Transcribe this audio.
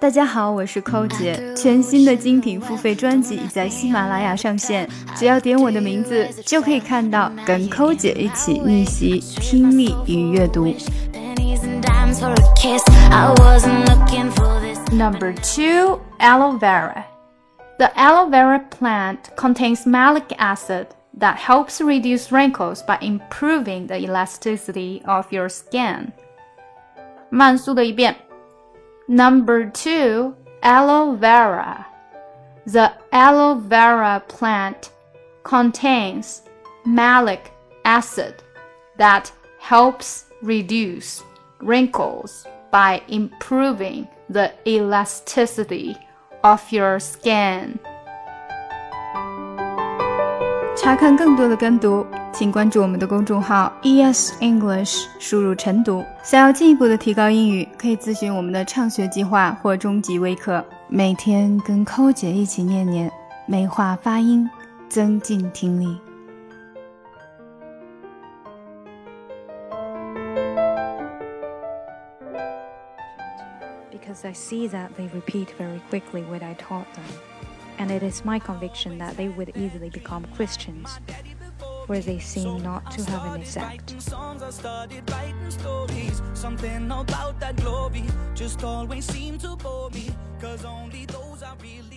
大家好，我是寇姐。全新的精品付费专辑已在喜马拉雅上线，只要点我的名字，就可以看到跟寇姐一起逆袭听力与阅读。Number two, aloe vera. The aloe vera plant contains malic acid that helps reduce wrinkles by improving the elasticity of your skin. 慢速的一遍。Number two, aloe vera. The aloe vera plant contains malic acid that helps reduce wrinkles by improving the elasticity of your skin. 查看更多的跟读， 请关注我们的公众号 ES English，输入晨读。想要进一步的提高英语，可以咨询我们的畅学计划或中级微课。每天跟扣姐一起念念，美化发音，增进听力。Because I see that they repeat very quickly what I taught them. and it is my conviction that they would easily become Christians, where they seem not to have any sect. Something about that glory just always seemed to bore me, cause only those really